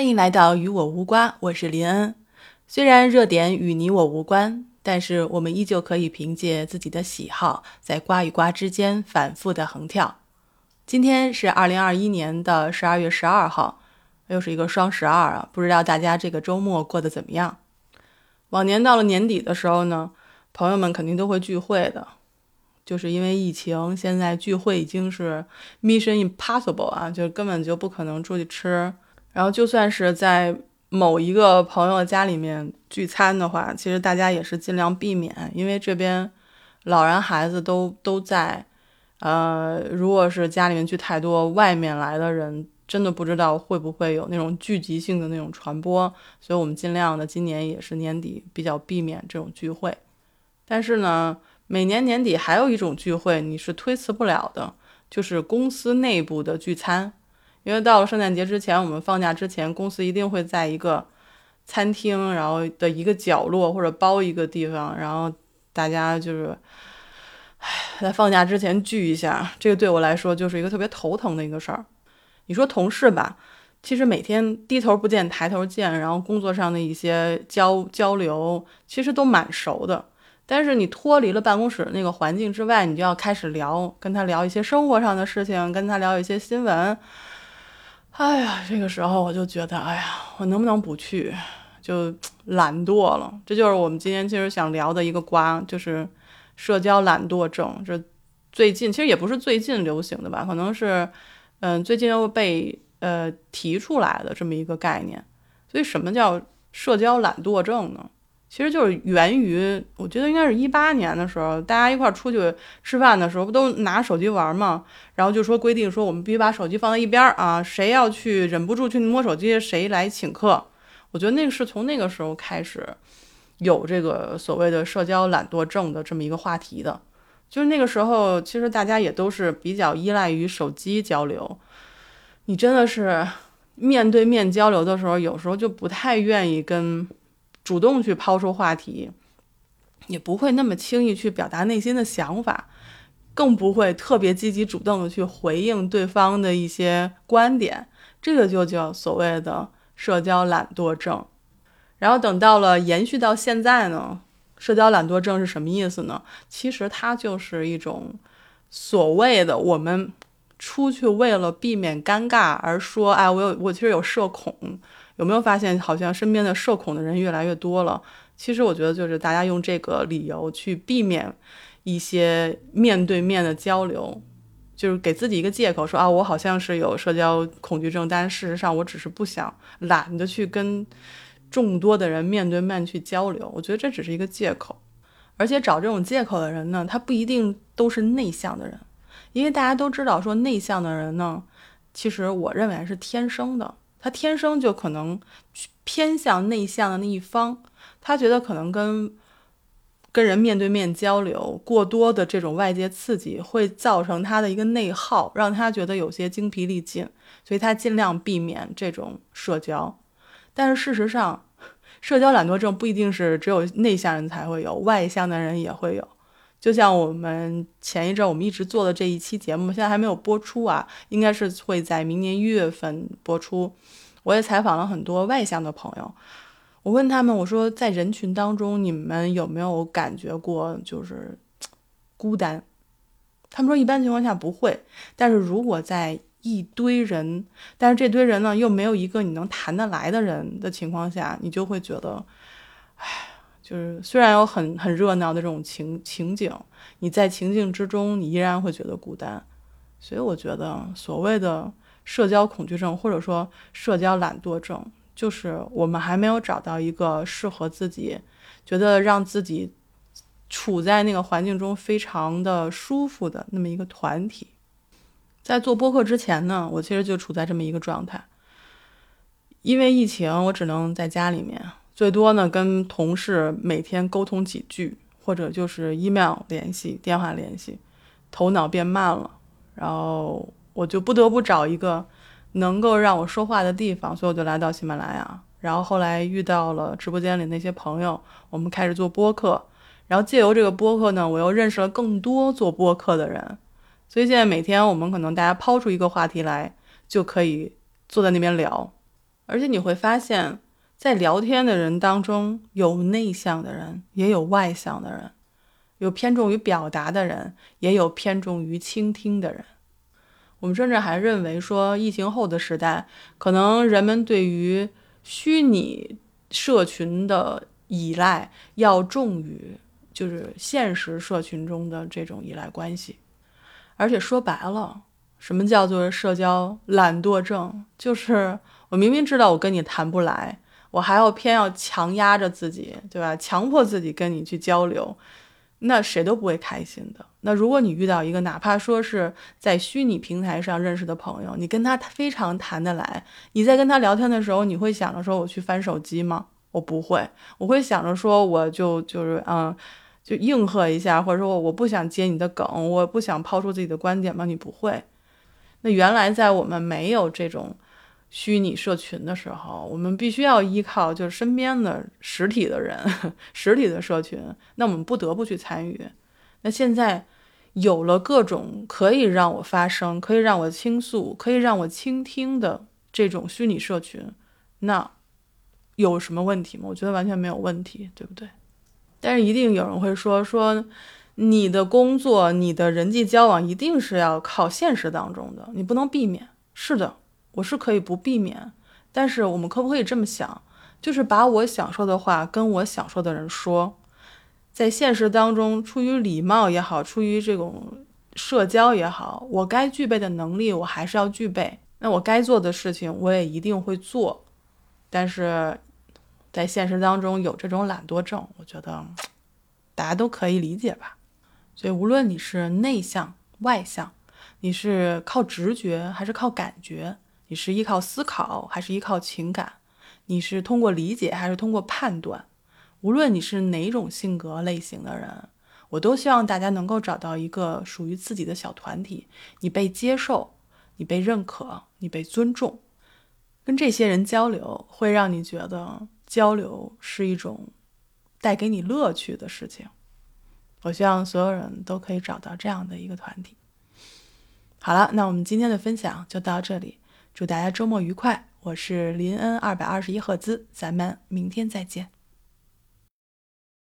欢迎来到与我无瓜，我是林恩。虽然热点与你我无关，但是我们依旧可以凭借自己的喜好，在瓜与瓜之间反复的横跳。今天是二零二一年的十二月十二号，又是一个双十二啊！不知道大家这个周末过得怎么样？往年到了年底的时候呢，朋友们肯定都会聚会的，就是因为疫情，现在聚会已经是 mission impossible 啊，就根本就不可能出去吃。然后，就算是在某一个朋友家里面聚餐的话，其实大家也是尽量避免，因为这边老人孩子都都在。呃，如果是家里面聚太多，外面来的人真的不知道会不会有那种聚集性的那种传播，所以我们尽量的今年也是年底比较避免这种聚会。但是呢，每年年底还有一种聚会你是推辞不了的，就是公司内部的聚餐。因为到了圣诞节之前，我们放假之前，公司一定会在一个餐厅，然后的一个角落或者包一个地方，然后大家就是，唉，在放假之前聚一下。这个对我来说就是一个特别头疼的一个事儿。你说同事吧，其实每天低头不见抬头见，然后工作上的一些交交流，其实都蛮熟的。但是你脱离了办公室那个环境之外，你就要开始聊，跟他聊一些生活上的事情，跟他聊一些新闻。哎呀，这个时候我就觉得，哎呀，我能不能不去？就懒惰了。这就是我们今天其实想聊的一个瓜，就是社交懒惰症。这最近其实也不是最近流行的吧？可能是，嗯，最近又被呃提出来的这么一个概念。所以，什么叫社交懒惰症呢？其实就是源于，我觉得应该是一八年的时候，大家一块出去吃饭的时候，不都拿手机玩吗？然后就说规定说，我们必须把手机放在一边儿啊，谁要去忍不住去摸手机，谁来请客。我觉得那个是从那个时候开始有这个所谓的社交懒惰症的这么一个话题的。就是那个时候，其实大家也都是比较依赖于手机交流。你真的是面对面交流的时候，有时候就不太愿意跟。主动去抛出话题，也不会那么轻易去表达内心的想法，更不会特别积极主动的去回应对方的一些观点，这个就叫所谓的社交懒惰症。然后等到了延续到现在呢，社交懒惰症是什么意思呢？其实它就是一种所谓的我们出去为了避免尴尬而说，哎，我有我其实有社恐。有没有发现，好像身边的社恐的人越来越多了？其实我觉得，就是大家用这个理由去避免一些面对面的交流，就是给自己一个借口，说啊，我好像是有社交恐惧症，但事实上我只是不想懒得去跟众多的人面对面去交流。我觉得这只是一个借口，而且找这种借口的人呢，他不一定都是内向的人，因为大家都知道，说内向的人呢，其实我认为是天生的。他天生就可能偏向内向的那一方，他觉得可能跟跟人面对面交流过多的这种外界刺激会造成他的一个内耗，让他觉得有些精疲力尽，所以他尽量避免这种社交。但是事实上，社交懒惰症不一定是只有内向人才会有，外向的人也会有。就像我们前一阵我们一直做的这一期节目，现在还没有播出啊，应该是会在明年一月份播出。我也采访了很多外向的朋友，我问他们，我说在人群当中，你们有没有感觉过就是孤单？他们说一般情况下不会，但是如果在一堆人，但是这堆人呢又没有一个你能谈得来的人的情况下，你就会觉得，唉。就是虽然有很很热闹的这种情情景，你在情境之中，你依然会觉得孤单。所以我觉得所谓的社交恐惧症，或者说社交懒惰症，就是我们还没有找到一个适合自己，觉得让自己处在那个环境中非常的舒服的那么一个团体。在做播客之前呢，我其实就处在这么一个状态，因为疫情，我只能在家里面。最多呢，跟同事每天沟通几句，或者就是 email 联系、电话联系，头脑变慢了，然后我就不得不找一个能够让我说话的地方，所以我就来到喜马拉雅。然后后来遇到了直播间里那些朋友，我们开始做播客，然后借由这个播客呢，我又认识了更多做播客的人，所以现在每天我们可能大家抛出一个话题来，就可以坐在那边聊。而且你会发现，在聊天的人当中，有内向的人，也有外向的人，有偏重于表达的人，也有偏重于倾听的人。我们甚至还认为说，疫情后的时代，可能人们对于虚拟社群的依赖要重于就是现实社群中的这种依赖关系。而且说白了，什么叫做社交懒惰症？就是我明明知道我跟你谈不来，我还要偏要强压着自己，对吧？强迫自己跟你去交流。那谁都不会开心的。那如果你遇到一个哪怕说是在虚拟平台上认识的朋友，你跟他非常谈得来，你在跟他聊天的时候，你会想着说我去翻手机吗？我不会，我会想着说我就就是嗯，就应和一下，或者说我不想接你的梗，我不想抛出自己的观点吗？你不会。那原来在我们没有这种。虚拟社群的时候，我们必须要依靠就是身边的实体的人，实体的社群。那我们不得不去参与。那现在有了各种可以让我发声、可以让我倾诉、可以让我倾听的这种虚拟社群，那有什么问题吗？我觉得完全没有问题，对不对？但是一定有人会说说，你的工作、你的人际交往一定是要靠现实当中的，你不能避免。是的。我是可以不避免，但是我们可不可以这么想，就是把我想说的话跟我想说的人说，在现实当中，出于礼貌也好，出于这种社交也好，我该具备的能力我还是要具备，那我该做的事情我也一定会做，但是在现实当中有这种懒惰症，我觉得大家都可以理解吧。所以无论你是内向外向，你是靠直觉还是靠感觉。你是依靠思考还是依靠情感？你是通过理解还是通过判断？无论你是哪种性格类型的人，我都希望大家能够找到一个属于自己的小团体。你被接受，你被认可，你被尊重。跟这些人交流，会让你觉得交流是一种带给你乐趣的事情。我希望所有人都可以找到这样的一个团体。好了，那我们今天的分享就到这里。祝大家周末愉快！我是林恩二百二十一赫兹，咱们明天再见。